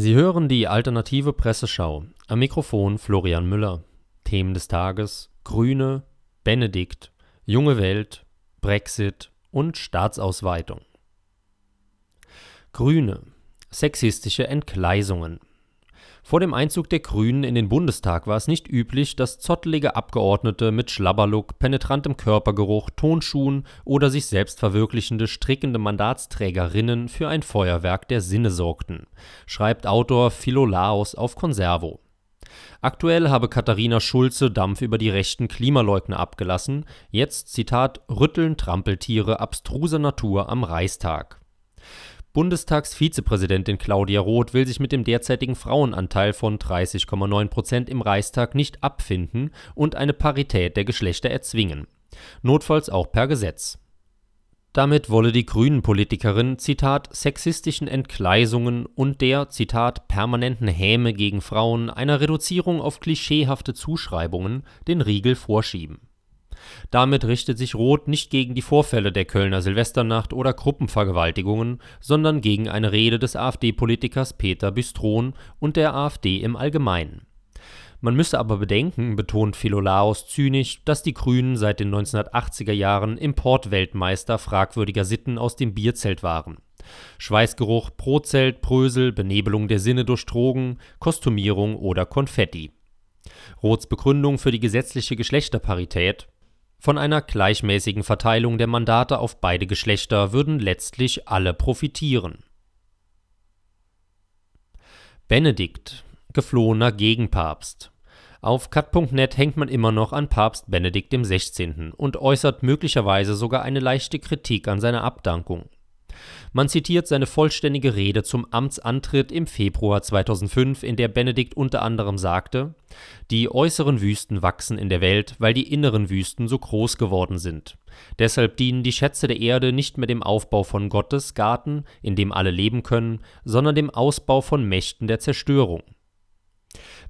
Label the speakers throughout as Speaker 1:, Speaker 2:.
Speaker 1: Sie hören die alternative Presseschau. Am Mikrofon Florian Müller. Themen des Tages: Grüne, Benedikt, Junge Welt, Brexit und Staatsausweitung. Grüne. Sexistische Entgleisungen. Vor dem Einzug der Grünen in den Bundestag war es nicht üblich, dass zottelige Abgeordnete mit Schlabberlook, penetrantem Körpergeruch, Tonschuhen oder sich selbst verwirklichende strickende Mandatsträgerinnen für ein Feuerwerk der Sinne sorgten, schreibt Autor Philolaos auf Conservo. Aktuell habe Katharina Schulze Dampf über die rechten Klimaleugner abgelassen, jetzt Zitat rütteln Trampeltiere abstruser Natur am Reichstag. Bundestagsvizepräsidentin Claudia Roth will sich mit dem derzeitigen Frauenanteil von 30,9 Prozent im Reichstag nicht abfinden und eine Parität der Geschlechter erzwingen. Notfalls auch per Gesetz. Damit wolle die Grünen-Politikerin, Zitat, sexistischen Entgleisungen und der, Zitat, permanenten Häme gegen Frauen, einer Reduzierung auf klischeehafte Zuschreibungen, den Riegel vorschieben. Damit richtet sich Roth nicht gegen die Vorfälle der Kölner Silvesternacht oder Gruppenvergewaltigungen, sondern gegen eine Rede des AfD-Politikers Peter Bistron und der AfD im Allgemeinen. Man müsse aber bedenken, betont Philolaos zynisch, dass die Grünen seit den 1980er Jahren Importweltmeister fragwürdiger Sitten aus dem Bierzelt waren. Schweißgeruch, Brotzelt, Brösel, Benebelung der Sinne durch Drogen, Kostümierung oder Konfetti. Roths Begründung für die gesetzliche Geschlechterparität von einer gleichmäßigen Verteilung der Mandate auf beide Geschlechter würden letztlich alle profitieren. Benedikt, geflohener Gegenpapst. Auf cut.net hängt man immer noch an Papst Benedikt XVI. und äußert möglicherweise sogar eine leichte Kritik an seiner Abdankung. Man zitiert seine vollständige Rede zum Amtsantritt im Februar 2005, in der Benedikt unter anderem sagte: Die äußeren Wüsten wachsen in der Welt, weil die inneren Wüsten so groß geworden sind. Deshalb dienen die Schätze der Erde nicht mehr dem Aufbau von Gottes Garten, in dem alle leben können, sondern dem Ausbau von Mächten der Zerstörung.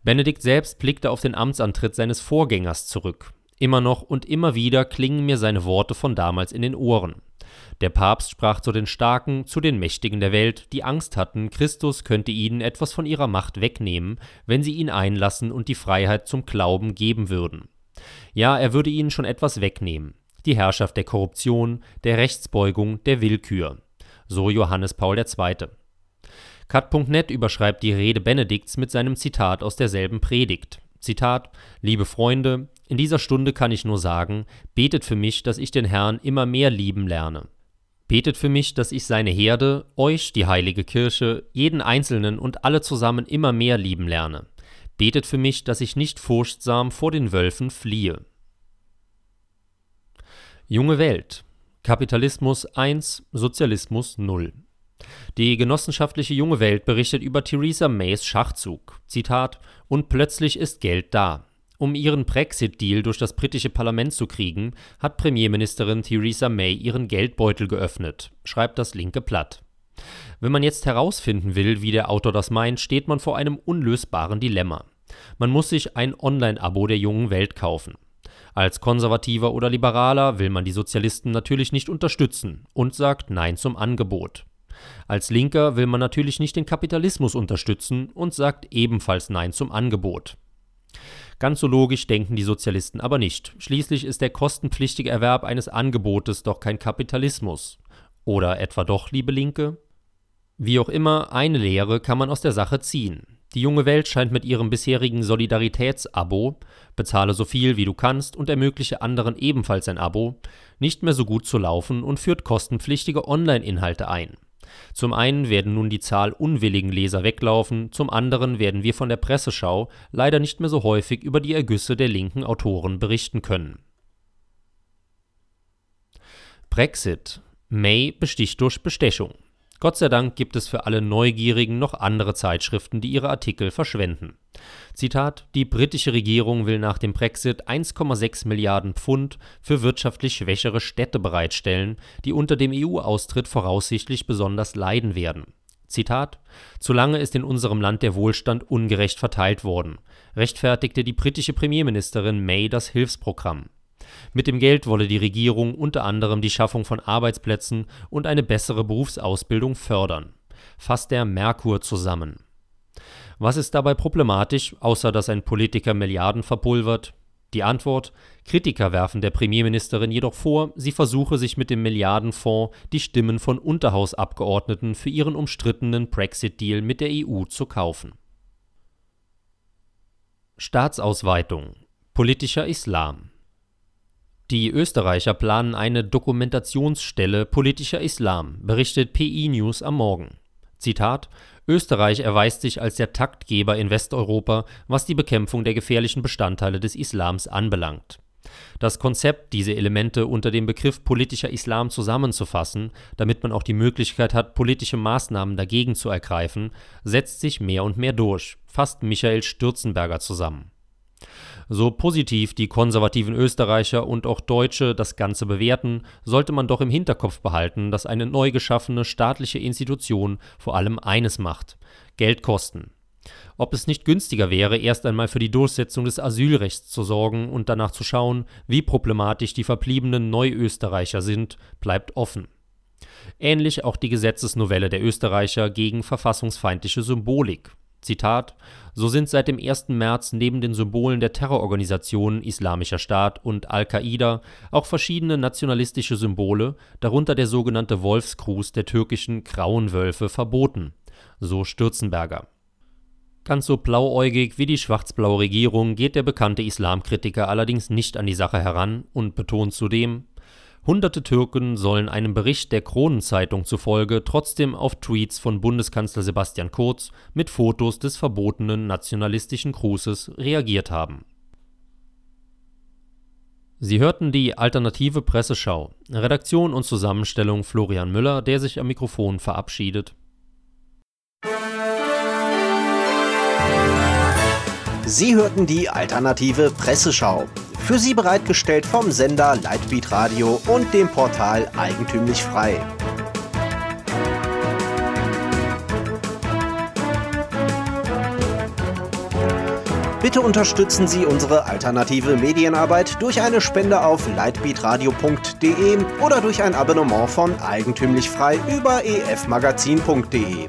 Speaker 1: Benedikt selbst blickte auf den Amtsantritt seines Vorgängers zurück. Immer noch und immer wieder klingen mir seine Worte von damals in den Ohren. Der Papst sprach zu den Starken, zu den Mächtigen der Welt, die Angst hatten, Christus könnte ihnen etwas von ihrer Macht wegnehmen, wenn sie ihn einlassen und die Freiheit zum Glauben geben würden. Ja, er würde ihnen schon etwas wegnehmen. Die Herrschaft der Korruption, der Rechtsbeugung, der Willkür. So Johannes Paul II. Cut.net überschreibt die Rede Benedikts mit seinem Zitat aus derselben Predigt. Zitat: Liebe Freunde, in dieser Stunde kann ich nur sagen, betet für mich, dass ich den Herrn immer mehr lieben lerne. Betet für mich, dass ich seine Herde, euch, die heilige Kirche, jeden Einzelnen und alle zusammen immer mehr lieben lerne. Betet für mich, dass ich nicht furchtsam vor den Wölfen fliehe. Junge Welt. Kapitalismus 1, Sozialismus 0. Die genossenschaftliche Junge Welt berichtet über Theresa Mays Schachzug. Zitat: Und plötzlich ist Geld da. Um ihren Brexit-Deal durch das britische Parlament zu kriegen, hat Premierministerin Theresa May ihren Geldbeutel geöffnet, schreibt das linke Blatt. Wenn man jetzt herausfinden will, wie der Autor das meint, steht man vor einem unlösbaren Dilemma. Man muss sich ein Online-Abo der jungen Welt kaufen. Als Konservativer oder Liberaler will man die Sozialisten natürlich nicht unterstützen und sagt Nein zum Angebot. Als Linker will man natürlich nicht den Kapitalismus unterstützen und sagt ebenfalls Nein zum Angebot. Ganz so logisch denken die Sozialisten aber nicht. Schließlich ist der kostenpflichtige Erwerb eines Angebotes doch kein Kapitalismus. Oder etwa doch, liebe Linke? Wie auch immer, eine Lehre kann man aus der Sache ziehen. Die junge Welt scheint mit ihrem bisherigen Solidaritätsabo, bezahle so viel wie du kannst und ermögliche anderen ebenfalls ein Abo, nicht mehr so gut zu laufen und führt kostenpflichtige Online-Inhalte ein. Zum einen werden nun die Zahl unwilligen Leser weglaufen, zum anderen werden wir von der Presseschau leider nicht mehr so häufig über die Ergüsse der linken Autoren berichten können. Brexit. May besticht durch Bestechung. Gott sei Dank gibt es für alle Neugierigen noch andere Zeitschriften, die ihre Artikel verschwenden. Zitat: Die britische Regierung will nach dem Brexit 1,6 Milliarden Pfund für wirtschaftlich schwächere Städte bereitstellen, die unter dem EU-Austritt voraussichtlich besonders leiden werden. Zitat: Zu lange ist in unserem Land der Wohlstand ungerecht verteilt worden, rechtfertigte die britische Premierministerin May das Hilfsprogramm. Mit dem Geld wolle die Regierung unter anderem die Schaffung von Arbeitsplätzen und eine bessere Berufsausbildung fördern. Fasst der Merkur zusammen. Was ist dabei problematisch, außer dass ein Politiker Milliarden verpulvert? Die Antwort: Kritiker werfen der Premierministerin jedoch vor, sie versuche sich mit dem Milliardenfonds die Stimmen von Unterhausabgeordneten für ihren umstrittenen Brexit-Deal mit der EU zu kaufen. Staatsausweitung Politischer Islam die Österreicher planen eine Dokumentationsstelle politischer Islam, berichtet PI News am Morgen. Zitat: Österreich erweist sich als der Taktgeber in Westeuropa, was die Bekämpfung der gefährlichen Bestandteile des Islams anbelangt. Das Konzept, diese Elemente unter dem Begriff politischer Islam zusammenzufassen, damit man auch die Möglichkeit hat, politische Maßnahmen dagegen zu ergreifen, setzt sich mehr und mehr durch, fasst Michael Stürzenberger zusammen. So positiv die konservativen Österreicher und auch Deutsche das Ganze bewerten, sollte man doch im Hinterkopf behalten, dass eine neu geschaffene staatliche Institution vor allem eines macht: Geld kosten. Ob es nicht günstiger wäre, erst einmal für die Durchsetzung des Asylrechts zu sorgen und danach zu schauen, wie problematisch die verbliebenen Neuösterreicher sind, bleibt offen. Ähnlich auch die Gesetzesnovelle der Österreicher gegen verfassungsfeindliche Symbolik. Zitat: So sind seit dem 1. März neben den Symbolen der Terrororganisationen Islamischer Staat und Al-Qaida auch verschiedene nationalistische Symbole, darunter der sogenannte Wolfsgruß der türkischen Grauen Wölfe, verboten, so Stürzenberger. Ganz so blauäugig wie die schwarz-blaue Regierung geht der bekannte Islamkritiker allerdings nicht an die Sache heran und betont zudem Hunderte Türken sollen einem Bericht der Kronenzeitung zufolge trotzdem auf Tweets von Bundeskanzler Sebastian Kurz mit Fotos des verbotenen nationalistischen Grußes reagiert haben. Sie hörten die alternative Presseschau. Redaktion und Zusammenstellung Florian Müller, der sich am Mikrofon verabschiedet.
Speaker 2: Sie hörten die alternative Presseschau. Für Sie bereitgestellt vom Sender Lightbeat Radio und dem Portal Eigentümlich Frei. Bitte unterstützen Sie unsere alternative Medienarbeit durch eine Spende auf lightbeatradio.de oder durch ein Abonnement von Eigentümlich Frei über efmagazin.de.